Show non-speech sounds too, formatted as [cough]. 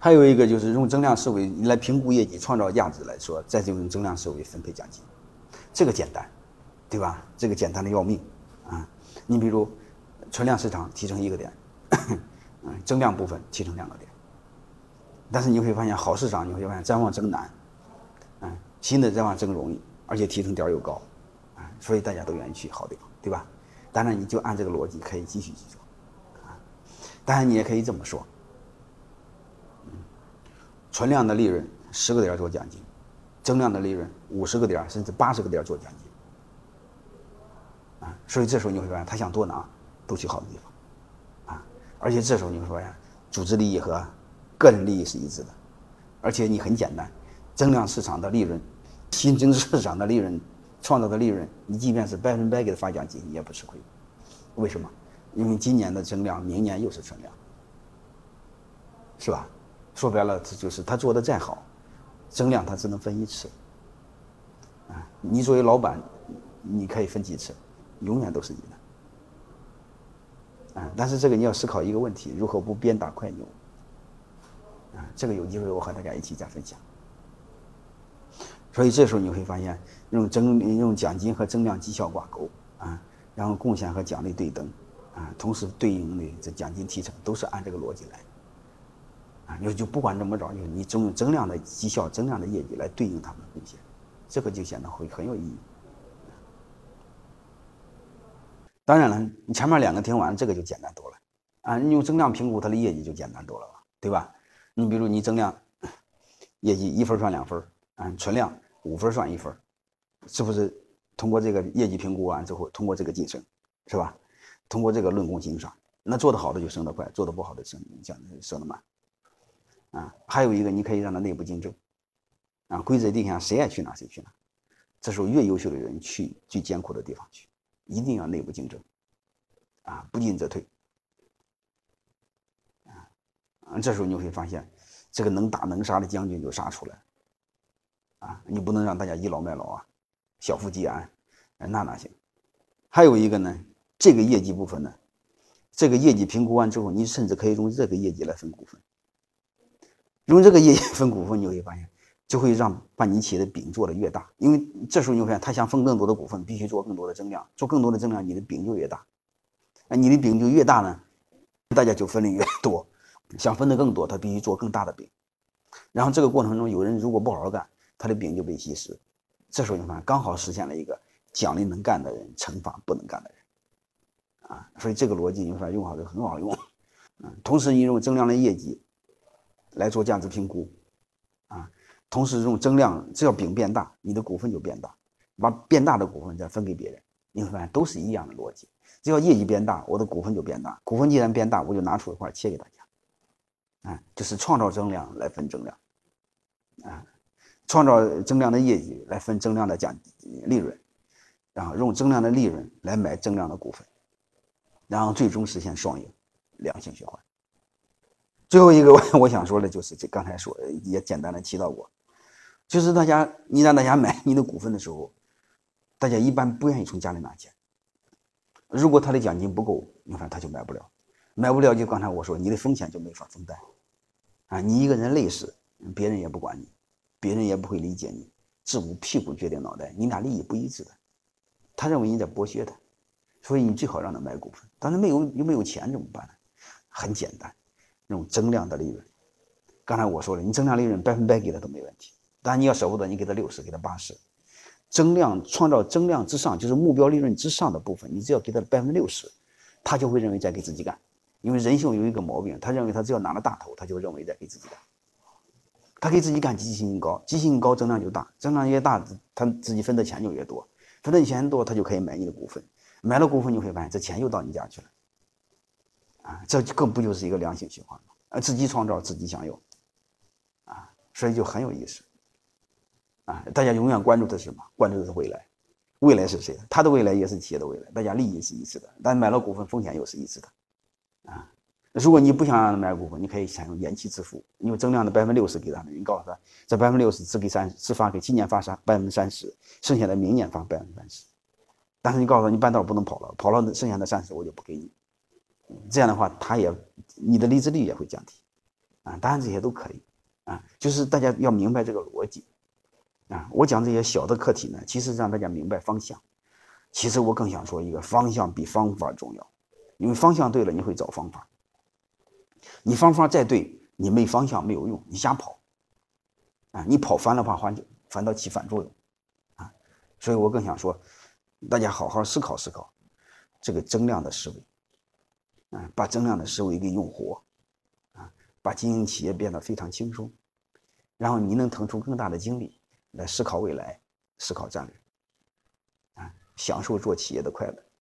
还有一个就是用增量思维来评估业绩、创造价值来说，再就用增量思维分配奖金，这个简单，对吧？这个简单的要命啊！你比如存量市场提成一个点，嗯，[coughs] 增量部分提成两个点，但是你会发现好市场你会发现再往增难，嗯，新的再往增容易，而且提成点又高，啊，所以大家都愿意去好地方，对吧？当然你就按这个逻辑可以继续去做，啊，当然你也可以这么说。存量的利润十个点做奖金，增量的利润五十个点甚至八十个点做奖金，啊，所以这时候你会发现他想多拿，都去好的地方，啊，而且这时候你会发现组织利益和个人利益是一致的，而且你很简单，增量市场的利润，新增市场的利润创造的利润，你即便是百分百给他发奖金，你也不吃亏，为什么？因为今年的增量，明年又是存量，是吧？说白了，这就是他做的再好，增量他只能分一次。啊，你作为老板，你可以分几次，永远都是你的。啊，但是这个你要思考一个问题：如何不鞭打快牛？啊，这个有机会我和大家一起再分享。所以这时候你会发现，用增用奖金和增量绩效挂钩啊，然后贡献和奖励对等啊，同时对应的这奖金提成都是按这个逻辑来。啊，你就不管怎么着，就你总用增量的绩效、增量的业绩来对应他们的贡献，这个就显得会很有意义。当然了，你前面两个听完，这个就简单多了。啊，你用增量评估它的业绩就简单多了吧，对吧？你比如你增量业绩一分算两分，啊，存量五分算一分，是不是？通过这个业绩评估完之后，通过这个晋升，是吧？通过这个论功行赏，那做得好的就升得快，做得不好的升降升得慢。啊，还有一个，你可以让他内部竞争，啊，规则定下，谁爱去哪谁去哪，这时候越优秀的人去最艰苦的地方去，一定要内部竞争，啊，不进则退，啊，这时候你会发现，这个能打能杀的将军就杀出来，啊，你不能让大家倚老卖老啊，小富即安，那哪行？还有一个呢，这个业绩部分呢，这个业绩评估完之后，你甚至可以用这个业绩来分股份。用这个业绩分股份，你会发现，就会让把你企业的饼做得越大。因为这时候你会发现，他想分更多的股份，必须做更多的增量，做更多的增量，你的饼就越大。啊，你的饼就越大呢，大家就分的越多。想分的更多，他必须做更大的饼。然后这个过程中，有人如果不好好干，他的饼就被稀释。这时候你发现，刚好实现了一个奖励能干的人，惩罚不能干的人。啊，所以这个逻辑你发现用好就很好用。嗯，同时你用增量的业绩。来做价值评估，啊，同时用增量，只要饼变大，你的股份就变大，把变大的股份再分给别人，你会发现都是一样的逻辑。只要业绩变大，我的股份就变大，股份既然变大，我就拿出一块切给大家，啊，就是创造增量来分增量，啊，创造增量的业绩来分增量的奖利润，然后用增量的利润来买增量的股份，然后最终实现双赢，良性循环。最后一个我 [laughs] 我想说的就是这刚才说也简单的提到过，就是大家你让大家买 [laughs] 你的股份的时候，大家一般不愿意从家里拿钱。如果他的奖金不够，你看他就买不了，买不了就刚才我说你的风险就没法分担，啊，你一个人累死，别人也不管你，别人也不会理解你，自古屁股决定脑袋，你俩利益不一致的，他认为你在剥削他，所以你最好让他买股份。但是没有又没有钱怎么办呢？很简单。那种增量的利润，刚才我说了，你增量利润百分百给他都没问题，但你要舍不得，你给他六十，给他八十，增量创造增量之上，就是目标利润之上的部分，你只要给他百分之六十，他就会认为在给自己干，因为人性有一个毛病，他认为他只要拿了大头，他就认为在给自己干，他给自己干积极性高，积极性高增量就大，增量越大，他自己分的钱就越多，分的钱多，他就可以买你的股份，买了股份你会发现这钱又到你家去了。啊，这更不就是一个良性循环吗？啊，自己创造，自己享有，啊，所以就很有意思，啊，大家永远关注的是什么？关注的是未来，未来是谁？他的未来也是企业的未来，大家利益是一致的，但买了股份，风险又是一致的，啊，如果你不想让他买股份，你可以采用延期支付，你用增量的百分之六十给他们，你告诉他，这百分之六十只给三，只发给今年发三百分之三十，剩下的明年发百分之三十，但是你告诉他，你半道不能跑了，跑了剩下的三十我就不给你。这样的话，他也，你的离职率也会降低，啊，当然这些都可以啊，就是大家要明白这个逻辑啊。我讲这些小的课题呢，其实让大家明白方向。其实我更想说一个方向比方法重要，因为方向对了，你会找方法。你方法再对，你没方向没有用，你瞎跑啊，你跑反了话，反反倒起反作用啊。所以我更想说，大家好好思考思考这个增量的思维。啊，把增量的思维给用活，啊，把经营企业变得非常轻松，然后你能腾出更大的精力来思考未来，思考战略，啊，享受做企业的快乐。